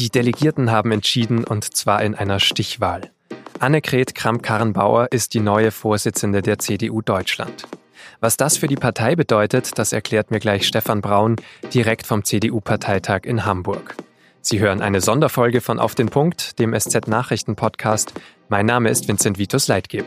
Die Delegierten haben entschieden und zwar in einer Stichwahl. Annegret Kramp-Karrenbauer ist die neue Vorsitzende der CDU Deutschland. Was das für die Partei bedeutet, das erklärt mir gleich Stefan Braun direkt vom CDU-Parteitag in Hamburg. Sie hören eine Sonderfolge von Auf den Punkt, dem SZ-Nachrichten-Podcast. Mein Name ist Vincent Vitus Leitgeb.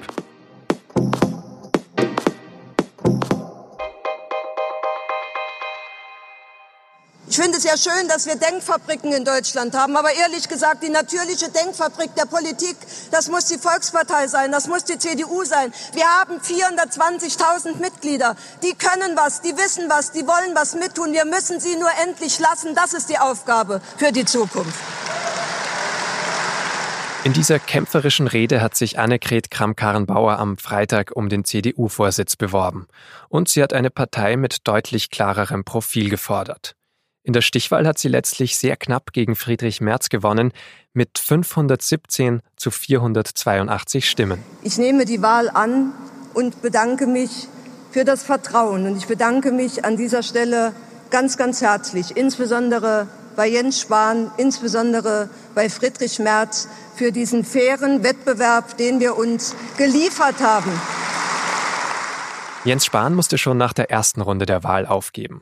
Ich finde es ja schön, dass wir Denkfabriken in Deutschland haben, aber ehrlich gesagt, die natürliche Denkfabrik der Politik, das muss die Volkspartei sein, das muss die CDU sein. Wir haben 420.000 Mitglieder, die können was, die wissen was, die wollen was mittun. Wir müssen sie nur endlich lassen. Das ist die Aufgabe für die Zukunft. In dieser kämpferischen Rede hat sich Annegret Kramp-Karrenbauer am Freitag um den CDU-Vorsitz beworben. Und sie hat eine Partei mit deutlich klarerem Profil gefordert. In der Stichwahl hat sie letztlich sehr knapp gegen Friedrich Merz gewonnen mit 517 zu 482 Stimmen. Ich nehme die Wahl an und bedanke mich für das Vertrauen. Und ich bedanke mich an dieser Stelle ganz, ganz herzlich, insbesondere bei Jens Spahn, insbesondere bei Friedrich Merz für diesen fairen Wettbewerb, den wir uns geliefert haben. Jens Spahn musste schon nach der ersten Runde der Wahl aufgeben.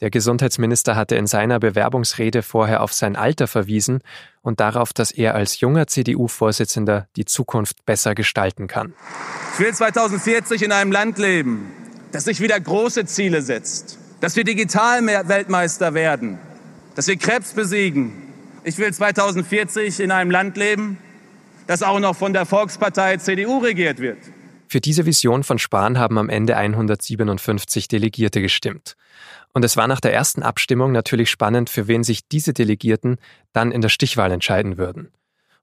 Der Gesundheitsminister hatte in seiner Bewerbungsrede vorher auf sein Alter verwiesen und darauf, dass er als junger CDU-Vorsitzender die Zukunft besser gestalten kann. Ich will 2040 in einem Land leben, das sich wieder große Ziele setzt, dass wir Digital-Weltmeister werden, dass wir Krebs besiegen. Ich will 2040 in einem Land leben, das auch noch von der Volkspartei CDU regiert wird. Für diese Vision von Spahn haben am Ende 157 Delegierte gestimmt. Und es war nach der ersten Abstimmung natürlich spannend, für wen sich diese Delegierten dann in der Stichwahl entscheiden würden.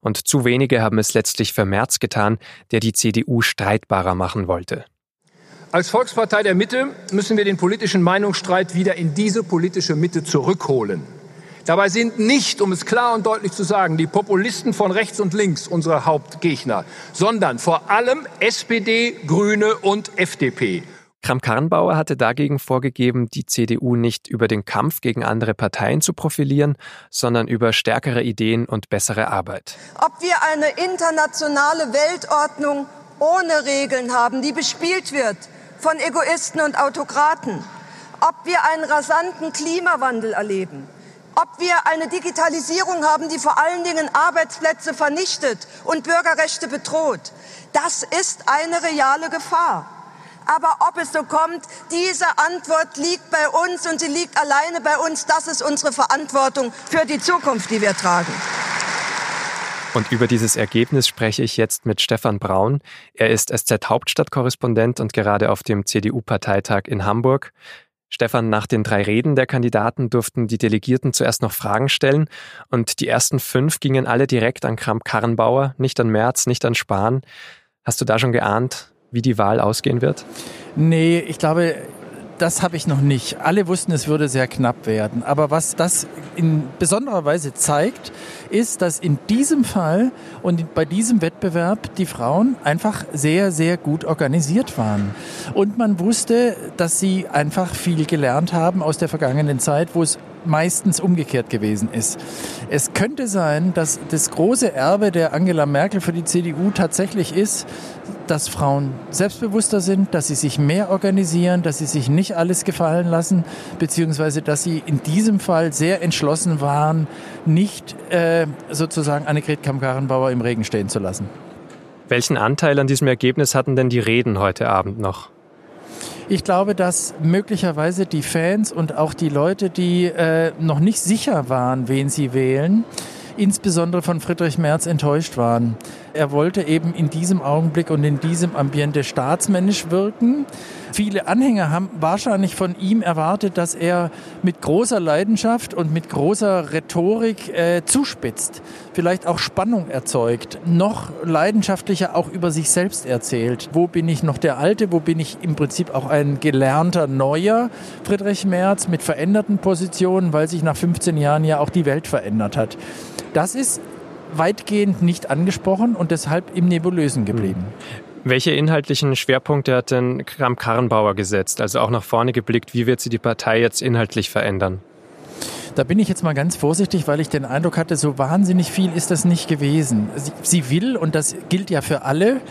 Und zu wenige haben es letztlich für Merz getan, der die CDU streitbarer machen wollte. Als Volkspartei der Mitte müssen wir den politischen Meinungsstreit wieder in diese politische Mitte zurückholen. Dabei sind nicht, um es klar und deutlich zu sagen, die Populisten von rechts und links unsere Hauptgegner, sondern vor allem SPD, Grüne und FDP. Kramp-Karrenbauer hatte dagegen vorgegeben, die CDU nicht über den Kampf gegen andere Parteien zu profilieren, sondern über stärkere Ideen und bessere Arbeit. Ob wir eine internationale Weltordnung ohne Regeln haben, die bespielt wird von Egoisten und Autokraten, ob wir einen rasanten Klimawandel erleben, ob wir eine Digitalisierung haben, die vor allen Dingen Arbeitsplätze vernichtet und Bürgerrechte bedroht. Das ist eine reale Gefahr. Aber ob es so kommt, diese Antwort liegt bei uns und sie liegt alleine bei uns. Das ist unsere Verantwortung für die Zukunft, die wir tragen. Und über dieses Ergebnis spreche ich jetzt mit Stefan Braun. Er ist SZ-Hauptstadtkorrespondent und gerade auf dem CDU-Parteitag in Hamburg. Stefan, nach den drei Reden der Kandidaten durften die Delegierten zuerst noch Fragen stellen und die ersten fünf gingen alle direkt an Kramp-Karrenbauer, nicht an Merz, nicht an Spahn. Hast du da schon geahnt, wie die Wahl ausgehen wird? Nee, ich glaube, das habe ich noch nicht. Alle wussten, es würde sehr knapp werden. Aber was das in besonderer Weise zeigt, ist, dass in diesem Fall und bei diesem Wettbewerb die Frauen einfach sehr, sehr gut organisiert waren. Und man wusste, dass sie einfach viel gelernt haben aus der vergangenen Zeit, wo es meistens umgekehrt gewesen ist. Es könnte sein, dass das große Erbe der Angela Merkel für die CDU tatsächlich ist, dass Frauen selbstbewusster sind, dass sie sich mehr organisieren, dass sie sich nicht alles gefallen lassen, beziehungsweise dass sie in diesem Fall sehr entschlossen waren, nicht äh, sozusagen Annegret Kamm-Karrenbauer im Regen stehen zu lassen. Welchen Anteil an diesem Ergebnis hatten denn die Reden heute Abend noch? Ich glaube, dass möglicherweise die Fans und auch die Leute, die äh, noch nicht sicher waren, wen sie wählen, insbesondere von Friedrich Merz enttäuscht waren. Er wollte eben in diesem Augenblick und in diesem Ambiente staatsmännisch wirken. Viele Anhänger haben wahrscheinlich von ihm erwartet, dass er mit großer Leidenschaft und mit großer Rhetorik äh, zuspitzt, vielleicht auch Spannung erzeugt, noch leidenschaftlicher auch über sich selbst erzählt. Wo bin ich noch der Alte? Wo bin ich im Prinzip auch ein gelernter Neuer Friedrich Merz mit veränderten Positionen, weil sich nach 15 Jahren ja auch die Welt verändert hat. Das ist weitgehend nicht angesprochen und deshalb im Nebulösen geblieben. Welche inhaltlichen Schwerpunkte hat denn Kram-Karrenbauer gesetzt? Also auch nach vorne geblickt, wie wird sie die Partei jetzt inhaltlich verändern? Da bin ich jetzt mal ganz vorsichtig, weil ich den Eindruck hatte, so wahnsinnig viel ist das nicht gewesen. Sie, sie will, und das gilt ja für alle,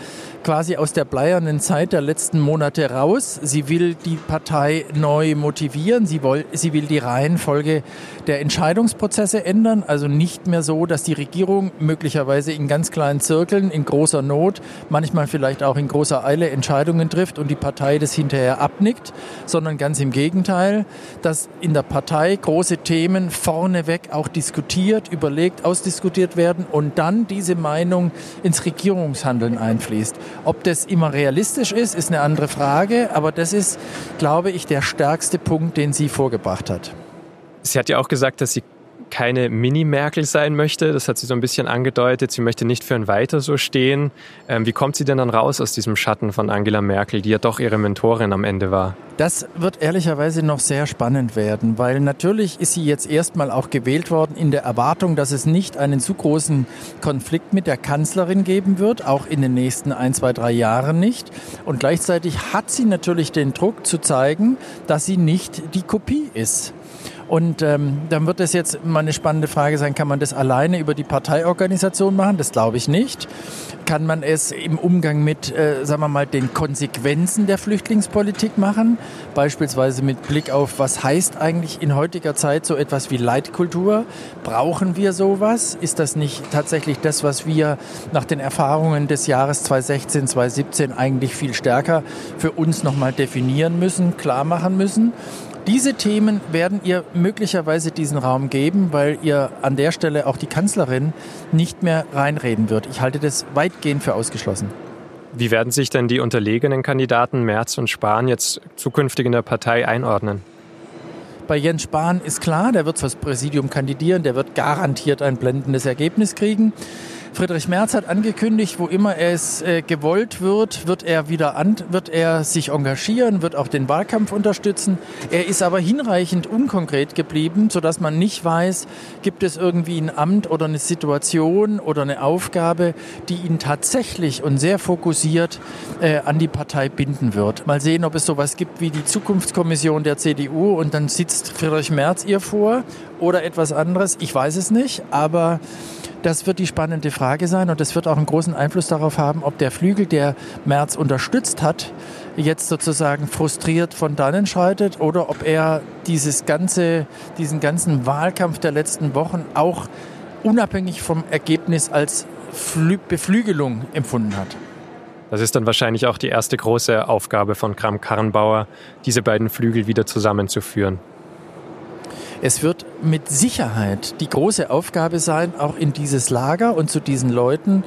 quasi aus der bleiernen Zeit der letzten Monate raus. Sie will die Partei neu motivieren. Sie, will, sie will die Reihenfolge der Entscheidungsprozesse ändern. Also nicht mehr so, dass die Regierung möglicherweise in ganz kleinen Zirkeln, in großer Not, manchmal vielleicht auch in großer Eile Entscheidungen trifft und die Partei das hinterher abnickt, sondern ganz im Gegenteil, dass in der Partei große Themen vorneweg auch diskutiert, überlegt, ausdiskutiert werden und dann diese Meinung ins Regierungshandeln einfließt. Ob das immer realistisch ist, ist eine andere Frage, aber das ist, glaube ich, der stärkste Punkt, den sie vorgebracht hat. Sie hat ja auch gesagt, dass sie keine Mini-Merkel sein möchte. Das hat sie so ein bisschen angedeutet. Sie möchte nicht für ein Weiter so stehen. Ähm, wie kommt sie denn dann raus aus diesem Schatten von Angela Merkel, die ja doch ihre Mentorin am Ende war? Das wird ehrlicherweise noch sehr spannend werden, weil natürlich ist sie jetzt erstmal auch gewählt worden in der Erwartung, dass es nicht einen zu großen Konflikt mit der Kanzlerin geben wird, auch in den nächsten ein, zwei, drei Jahren nicht. Und gleichzeitig hat sie natürlich den Druck zu zeigen, dass sie nicht die Kopie ist. Und ähm, dann wird es jetzt mal eine spannende Frage sein, kann man das alleine über die Parteiorganisation machen? Das glaube ich nicht. Kann man es im Umgang mit, äh, sagen wir mal, den Konsequenzen der Flüchtlingspolitik machen? Beispielsweise mit Blick auf, was heißt eigentlich in heutiger Zeit so etwas wie Leitkultur? Brauchen wir sowas? Ist das nicht tatsächlich das, was wir nach den Erfahrungen des Jahres 2016, 2017 eigentlich viel stärker für uns nochmal definieren müssen, klar machen müssen? Diese Themen werden ihr möglicherweise diesen Raum geben, weil ihr an der Stelle auch die Kanzlerin nicht mehr reinreden wird. Ich halte das weitgehend für ausgeschlossen. Wie werden sich denn die unterlegenen Kandidaten Merz und Spahn jetzt zukünftig in der Partei einordnen? Bei Jens Spahn ist klar, der wird fürs Präsidium kandidieren, der wird garantiert ein blendendes Ergebnis kriegen. Friedrich Merz hat angekündigt, wo immer es äh, gewollt wird, wird er wieder an, wird er sich engagieren, wird auch den Wahlkampf unterstützen. Er ist aber hinreichend unkonkret geblieben, sodass man nicht weiß, gibt es irgendwie ein Amt oder eine Situation oder eine Aufgabe, die ihn tatsächlich und sehr fokussiert äh, an die Partei binden wird. Mal sehen, ob es sowas gibt wie die Zukunftskommission der CDU und dann sitzt Friedrich Merz ihr vor oder etwas anderes. Ich weiß es nicht, aber das wird die spannende Frage sein und das wird auch einen großen Einfluss darauf haben, ob der Flügel, der Merz unterstützt hat, jetzt sozusagen frustriert von dannen schreitet oder ob er dieses ganze, diesen ganzen Wahlkampf der letzten Wochen auch unabhängig vom Ergebnis als Beflügelung empfunden hat. Das ist dann wahrscheinlich auch die erste große Aufgabe von Kram-Karrenbauer, diese beiden Flügel wieder zusammenzuführen. Es wird mit Sicherheit die große Aufgabe sein, auch in dieses Lager und zu diesen Leuten,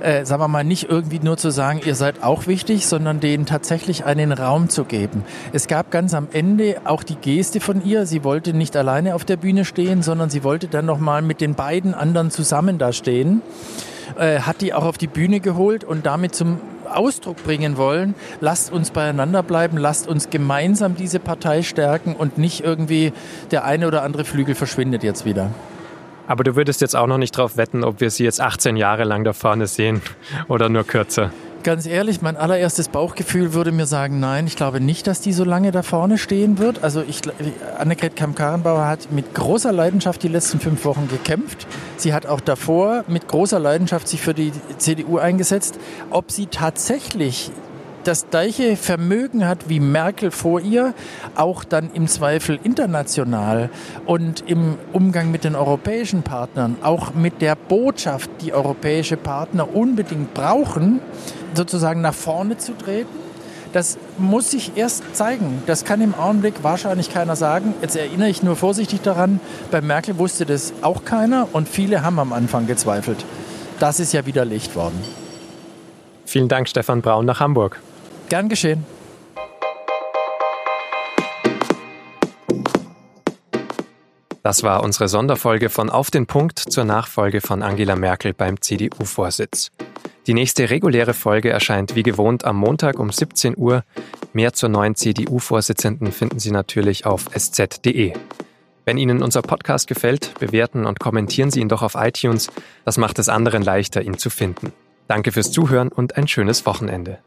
äh, sagen wir mal, nicht irgendwie nur zu sagen, ihr seid auch wichtig, sondern denen tatsächlich einen Raum zu geben. Es gab ganz am Ende auch die Geste von ihr. Sie wollte nicht alleine auf der Bühne stehen, sondern sie wollte dann nochmal mit den beiden anderen zusammen da stehen äh, hat die auch auf die Bühne geholt und damit zum Ausdruck bringen wollen, lasst uns beieinander bleiben, lasst uns gemeinsam diese Partei stärken und nicht irgendwie der eine oder andere Flügel verschwindet jetzt wieder. Aber du würdest jetzt auch noch nicht darauf wetten, ob wir sie jetzt 18 Jahre lang da vorne sehen oder nur kürzer. Ganz ehrlich, mein allererstes Bauchgefühl würde mir sagen, nein, ich glaube nicht, dass die so lange da vorne stehen wird. Also ich, Annegret Kamm-Karrenbauer hat mit großer Leidenschaft die letzten fünf Wochen gekämpft. Sie hat auch davor mit großer Leidenschaft sich für die CDU eingesetzt. Ob sie tatsächlich das gleiche Vermögen hat wie Merkel vor ihr, auch dann im Zweifel international und im Umgang mit den europäischen Partnern, auch mit der Botschaft, die europäische Partner unbedingt brauchen, sozusagen nach vorne zu treten. Das muss sich erst zeigen. Das kann im Augenblick wahrscheinlich keiner sagen. Jetzt erinnere ich nur vorsichtig daran, bei Merkel wusste das auch keiner und viele haben am Anfang gezweifelt. Das ist ja widerlegt worden. Vielen Dank, Stefan Braun nach Hamburg. Gern geschehen. Das war unsere Sonderfolge von Auf den Punkt zur Nachfolge von Angela Merkel beim CDU-Vorsitz. Die nächste reguläre Folge erscheint wie gewohnt am Montag um 17 Uhr. Mehr zur neuen CDU-Vorsitzenden finden Sie natürlich auf sz.de. Wenn Ihnen unser Podcast gefällt, bewerten und kommentieren Sie ihn doch auf iTunes. Das macht es anderen leichter, ihn zu finden. Danke fürs Zuhören und ein schönes Wochenende.